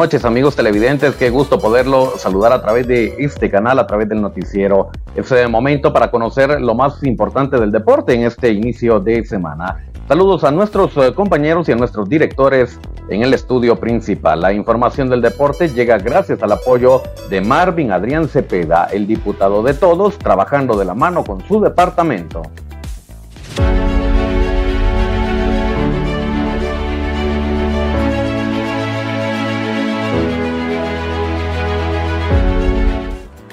noches amigos televidentes, qué gusto poderlo saludar a través de este canal, a través del noticiero. Es el momento para conocer lo más importante del deporte en este inicio de semana. Saludos a nuestros eh, compañeros y a nuestros directores en el estudio principal. La información del deporte llega gracias al apoyo de Marvin Adrián Cepeda, el diputado de todos, trabajando de la mano con su departamento.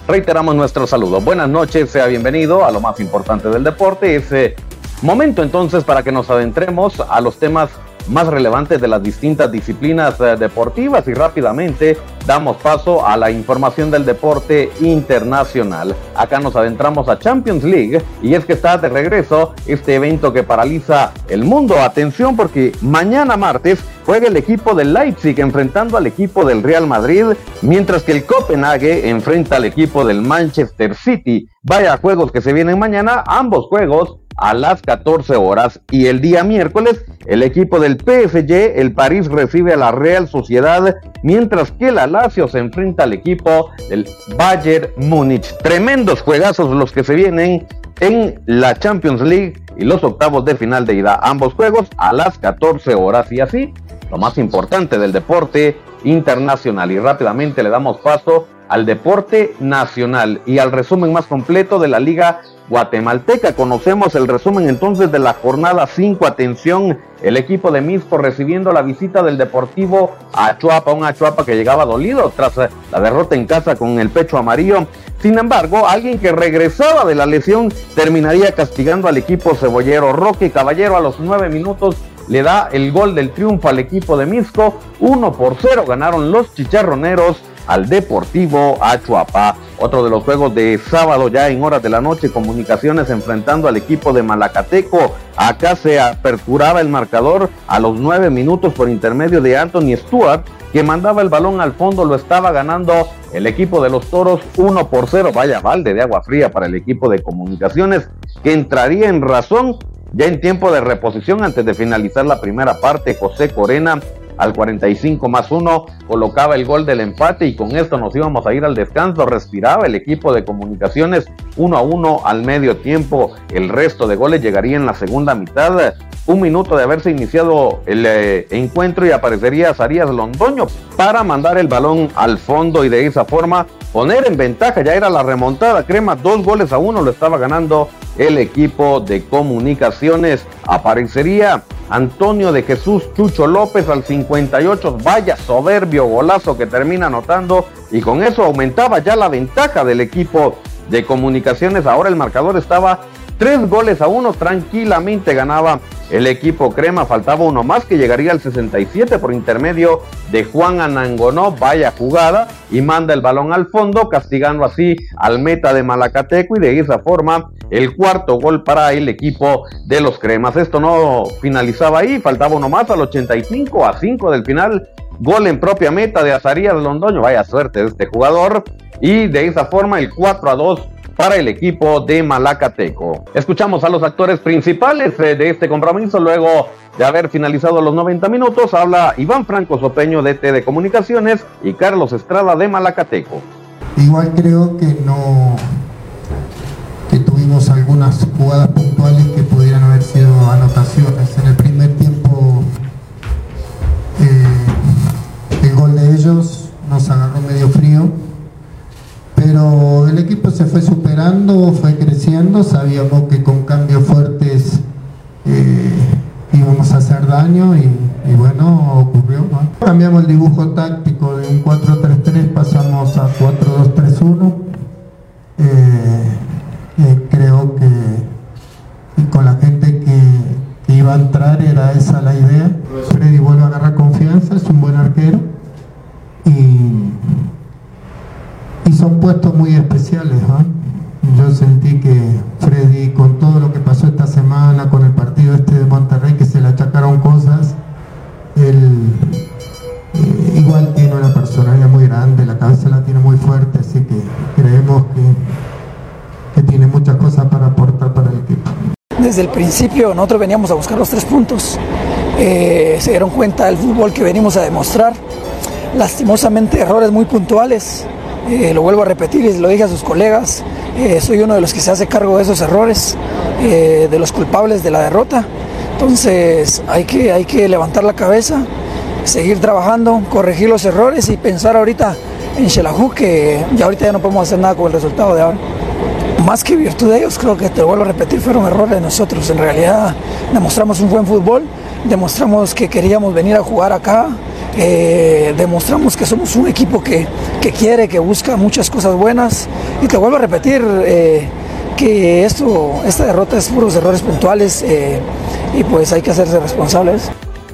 Reiteramos nuestro saludo. Buenas noches, sea bienvenido a lo más importante del deporte. Ese momento entonces para que nos adentremos a los temas más relevantes de las distintas disciplinas eh, deportivas y rápidamente damos paso a la información del deporte internacional. Acá nos adentramos a Champions League y es que está de regreso este evento que paraliza el mundo. Atención porque mañana martes juega el equipo del Leipzig enfrentando al equipo del Real Madrid, mientras que el Copenhague enfrenta al equipo del Manchester City. Vaya juegos que se vienen mañana, ambos juegos a las 14 horas y el día miércoles el equipo del PSG, el París recibe a la Real Sociedad, mientras que la Lazio se enfrenta al equipo del Bayern Múnich. Tremendos juegazos los que se vienen en la Champions League y los octavos de final de ida. Ambos juegos a las 14 horas y así lo más importante del deporte internacional. Y rápidamente le damos paso al deporte nacional y al resumen más completo de la Liga Guatemalteca. Conocemos el resumen entonces de la jornada 5. Atención, el equipo de Misco recibiendo la visita del Deportivo Achuapa, un Achuapa que llegaba dolido tras eh, la derrota en casa con el pecho amarillo. Sin embargo, alguien que regresaba de la lesión terminaría castigando al equipo cebollero. Roque Caballero a los nueve minutos le da el gol del triunfo al equipo de Misco. 1 por 0 ganaron los chicharroneros al Deportivo Achuapa. Otro de los juegos de sábado ya en horas de la noche, comunicaciones enfrentando al equipo de Malacateco. Acá se aperturaba el marcador a los nueve minutos por intermedio de Anthony Stewart, que mandaba el balón al fondo, lo estaba ganando el equipo de los Toros 1 por 0. Vaya balde de agua fría para el equipo de comunicaciones, que entraría en razón ya en tiempo de reposición antes de finalizar la primera parte. José Corena al 45 más 1 colocaba el gol del empate y con esto nos íbamos a ir al descanso. Respiraba el equipo de comunicaciones 1 a 1 al medio tiempo. El resto de goles llegaría en la segunda mitad. Un minuto de haberse iniciado el eh, encuentro y aparecería Sarías Londoño para mandar el balón al fondo y de esa forma poner en ventaja. Ya era la remontada. Crema, dos goles a uno lo estaba ganando el equipo de comunicaciones. Aparecería Antonio de Jesús Chucho López al 58, vaya soberbio golazo que termina anotando y con eso aumentaba ya la ventaja del equipo de comunicaciones. Ahora el marcador estaba tres goles a uno, tranquilamente ganaba el equipo crema. Faltaba uno más que llegaría al 67 por intermedio de Juan Anangonó. Vaya jugada y manda el balón al fondo, castigando así al meta de Malacateco y de esa forma el cuarto gol para el equipo de los cremas. Esto no finalizaba ahí, faltaba uno más al 85 a 5 del final. Gol en propia meta de Azarías Londoño. Vaya suerte de este jugador. Y de esa forma el 4 a 2 para el equipo de Malacateco. Escuchamos a los actores principales eh, de este compromiso luego de haber finalizado los 90 minutos. Habla Iván Franco Sopeño de T Comunicaciones y Carlos Estrada de Malacateco. Igual creo que no que tuvimos algunas jugadas puntuales que pudieran haber sido anotaciones. Se fue superando, fue creciendo, sabíamos que con cambios fuertes eh, íbamos a hacer daño y, bueno, ocurrió. Cambiamos el dibujo táctico de un 4-3-3, pasamos a 4-2-3-1. La cabeza la tiene muy fuerte, así que creemos que, que tiene muchas cosas para aportar para el equipo. Desde el principio nosotros veníamos a buscar los tres puntos, eh, se dieron cuenta del fútbol que venimos a demostrar lastimosamente errores muy puntuales. Eh, lo vuelvo a repetir y lo dije a sus colegas, eh, soy uno de los que se hace cargo de esos errores, de los culpables de la derrota. Entonces hay que, hay que levantar la cabeza, seguir trabajando, corregir los errores y pensar ahorita en que ya ahorita ya no podemos hacer nada con el resultado de ahora. Más que virtud de ellos, creo que te vuelvo a repetir, fueron errores de nosotros. En realidad demostramos un buen fútbol, demostramos que queríamos venir a jugar acá, eh, demostramos que somos un equipo que, que, quiere, que busca muchas cosas buenas. Y te vuelvo a repetir eh, que esto, esta derrota es puros errores puntuales eh, y pues hay que hacerse responsables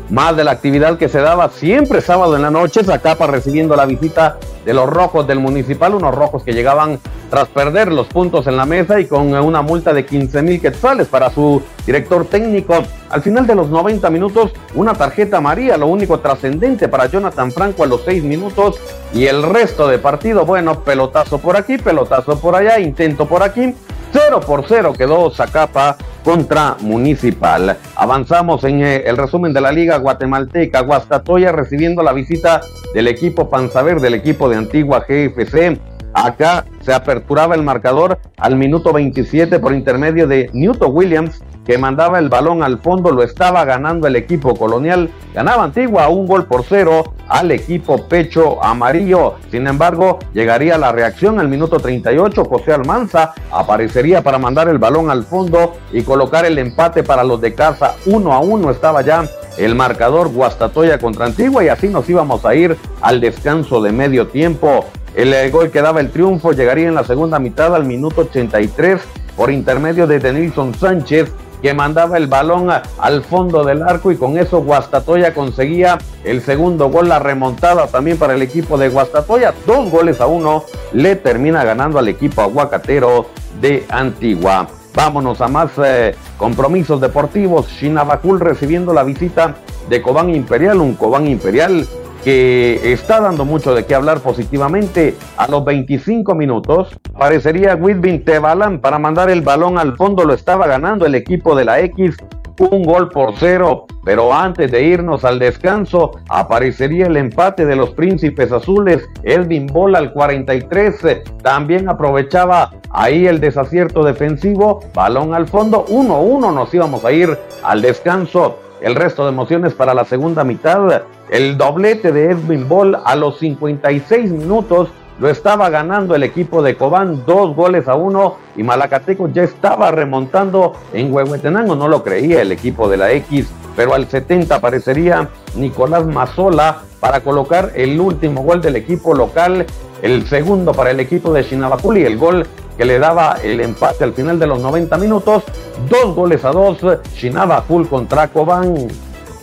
más de la actividad que se daba siempre sábado en la noche, Zacapa recibiendo la visita de los rojos del municipal, unos rojos que llegaban tras perder los puntos en la mesa y con una multa de 15 mil quetzales para su director técnico. Al final de los 90 minutos, una tarjeta amarilla, lo único trascendente para Jonathan Franco a los 6 minutos y el resto de partido, bueno, pelotazo por aquí, pelotazo por allá, intento por aquí, 0 por 0 quedó Zacapa contra Municipal. Avanzamos en eh, el resumen de la Liga Guatemalteca. Guastatoya recibiendo la visita del equipo Panzaver, del equipo de Antigua GFC. Acá se aperturaba el marcador al minuto 27 por intermedio de Newton Williams, que mandaba el balón al fondo, lo estaba ganando el equipo colonial. Ganaba Antigua un gol por cero al equipo Pecho Amarillo. Sin embargo, llegaría la reacción al minuto 38. José Almanza aparecería para mandar el balón al fondo y colocar el empate para los de casa. Uno a uno estaba ya el marcador Guastatoya contra Antigua y así nos íbamos a ir al descanso de medio tiempo. El gol que daba el triunfo llegaría en la segunda mitad al minuto 83 por intermedio de Denilson Sánchez que mandaba el balón al fondo del arco y con eso Guastatoya conseguía el segundo gol, la remontada también para el equipo de Guastatoya, dos goles a uno, le termina ganando al equipo aguacatero de Antigua. Vámonos a más eh, compromisos deportivos. Shinabakul recibiendo la visita de Cobán Imperial, un Cobán Imperial que está dando mucho de qué hablar positivamente. A los 25 minutos, parecería Whitbin Tebalan para mandar el balón al fondo, lo estaba ganando el equipo de la X. Un gol por cero, pero antes de irnos al descanso, aparecería el empate de los Príncipes Azules. Elvin Bola al 43 también aprovechaba ahí el desacierto defensivo. Balón al fondo, 1-1. Nos íbamos a ir al descanso el resto de emociones para la segunda mitad. El doblete de Edwin Ball a los 56 minutos lo estaba ganando el equipo de Cobán, dos goles a uno, y Malacateco ya estaba remontando en Huehuetenango, no lo creía el equipo de la X, pero al 70 aparecería Nicolás Mazola para colocar el último gol del equipo local, el segundo para el equipo de Chinabaculi, el gol que le daba el empate al final de los 90 minutos. Dos goles a dos, Shinaba Full contra Cobán.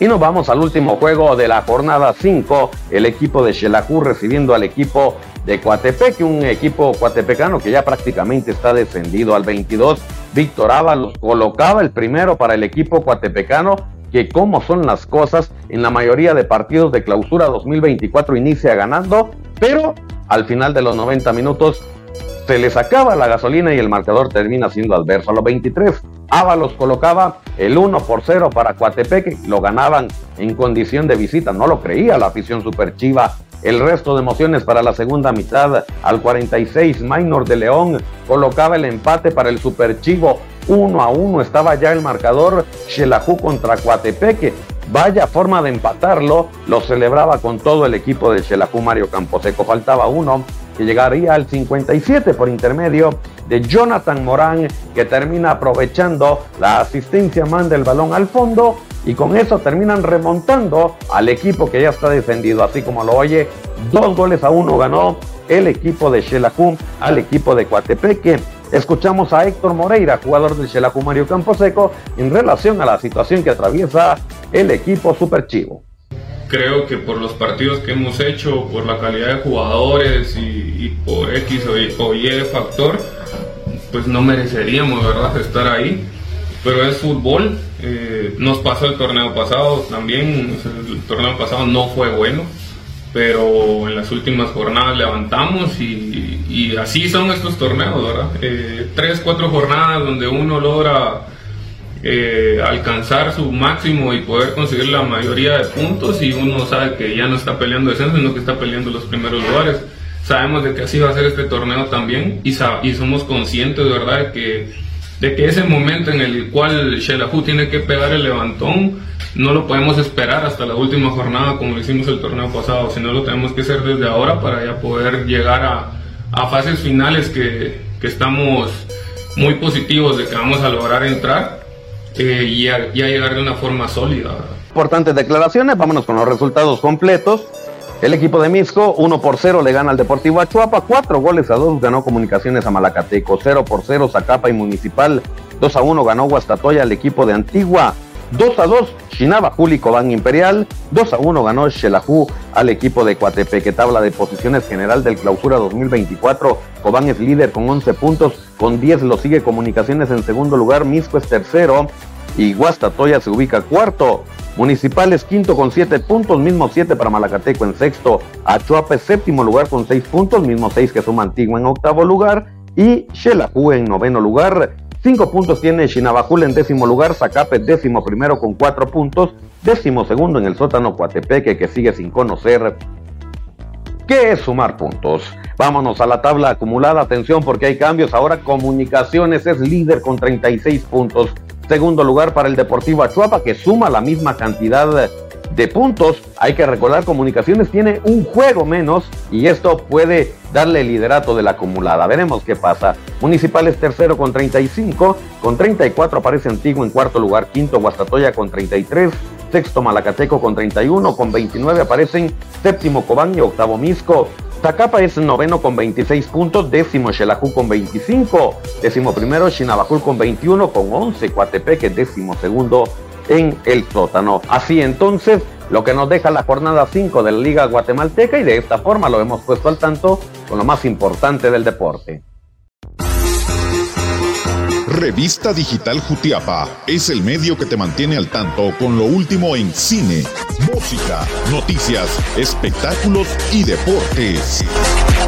Y nos vamos al último juego de la jornada 5, el equipo de Xelajú recibiendo al equipo de Coatepec, un equipo cuatepecano que ya prácticamente está descendido al 22. Víctor Ábalos colocaba el primero para el equipo cuatepecano, que como son las cosas, en la mayoría de partidos de clausura 2024 inicia ganando, pero al final de los 90 minutos se les acaba la gasolina y el marcador termina siendo adverso. A los 23, Ábalos colocaba el 1 por 0 para Coatepeque, lo ganaban en condición de visita, no lo creía la afición superchiva. El resto de emociones para la segunda mitad, al 46, Minor de León colocaba el empate para el superchivo. 1 a 1 estaba ya el marcador Xelajú contra Coatepeque. Vaya forma de empatarlo, lo celebraba con todo el equipo de Xelajú Mario Camposeco. Faltaba uno que llegaría al 57 por intermedio de Jonathan Morán, que termina aprovechando la asistencia, manda el balón al fondo y con eso terminan remontando al equipo que ya está defendido, así como lo oye, dos goles a uno ganó el equipo de Xelajú al equipo de Coatepeque. Escuchamos a Héctor Moreira, jugador del Xelajú Mario Camposeco, en relación a la situación que atraviesa el equipo Superchivo creo que por los partidos que hemos hecho, por la calidad de jugadores y, por X o y, factor, pues no mereceríamos, ¿verdad?, estar ahí. Pero es fútbol, eh, nos pasó el torneo pasado también, el torneo pasado no fue bueno, pero en las últimas jornadas levantamos y, así son estos torneos, ¿verdad? Eh, tres, cuatro jornadas donde uno logra eh, alcanzar su máximo y poder conseguir la mayoría de puntos y uno sabe que ya no está peleando descenso, sino que está peleando los primeros lugares. Sabemos de que así va a ser este torneo también y, y somos conscientes de verdad de que, de que ese momento en el cual Shelahu tiene que pegar el levantón no lo podemos esperar hasta la última jornada como lo hicimos el torneo pasado, sino lo tenemos que hacer desde ahora para ya poder llegar a, a fases finales que, que estamos muy positivos de que vamos a lograr entrar eh, y, a, llegar de una forma sólida. Importantes declaraciones, vámonos con los resultados completos. El equipo de Misco 1 por 0 le gana al Deportivo Achuapa, 4 goles a 2 ganó Comunicaciones a Malacateco, 0 por 0 Zacapa y Municipal, 2 a 1 ganó Guastatoya al equipo de Antigua, 2 a 2 Shinaba Juli Cobán Imperial, 2 a 1 ganó Xelajú al equipo de Coatepeque, tabla de posiciones general del clausura 2024, Cobán es líder con 11 puntos, con 10 lo sigue Comunicaciones en segundo lugar, Misco es tercero y Guastatoya se ubica cuarto. Municipal es quinto con 7 puntos, mismo 7 para Malacateco en sexto. Achuapa es séptimo lugar con 6 puntos, mismo 6 que suma Antigua en octavo lugar. Y Xelajú en noveno lugar. 5 puntos tiene Chinabajul en décimo lugar, Zacape décimo primero con 4 puntos, décimo segundo en el sótano Coatepeque que sigue sin conocer qué es sumar puntos. Vámonos a la tabla acumulada, atención porque hay cambios, ahora Comunicaciones es líder con 36 puntos, segundo lugar para el Deportivo Achuapa que suma la misma cantidad de puntos. Hay que recordar, Comunicaciones tiene un juego menos y esto puede darle el liderato de la acumulada. Veremos qué pasa. Municipal es tercero con 35, con 34 aparece Antiguo en cuarto lugar, quinto Guastatoya con 33, sexto Malacateco con 31, con 29 aparecen séptimo Cobán y octavo Misco. Zacapa es noveno con 26 puntos, décimo Xelajú con 25, décimo primero Chinabajul con 21, con 11 Coatepeque, décimo segundo en el sótano. Así entonces, lo que nos deja la jornada 5 de la Liga Guatemalteca y de esta forma lo hemos puesto al tanto con lo más importante del deporte. Revista Digital Jutiapa es el medio que te mantiene al tanto con lo último en cine, música, noticias, espectáculos y deportes.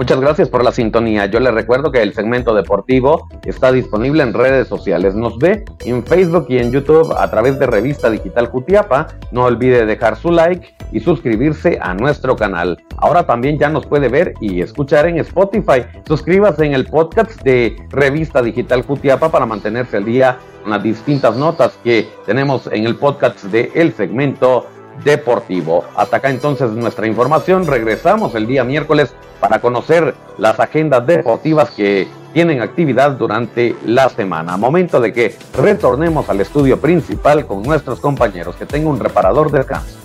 Muchas gracias por la sintonía. Yo les recuerdo que el segmento deportivo está disponible en redes sociales. Nos ve en Facebook y en YouTube a través de Revista Digital Jutiapa. No olvide dejar su like y suscribirse a nuestro canal. Ahora también ya nos puede ver y escuchar en Spotify. Suscríbase en el podcast de Revista Digital Jutiapa para mantenerse al día con las distintas notas que tenemos en el podcast de el segmento deportivo. Hasta acá entonces nuestra información. Regresamos el día miércoles para conocer las agendas deportivas que tienen actividad durante la semana. Momento de que retornemos al estudio principal con nuestros compañeros. Que tenga un reparador de descanso.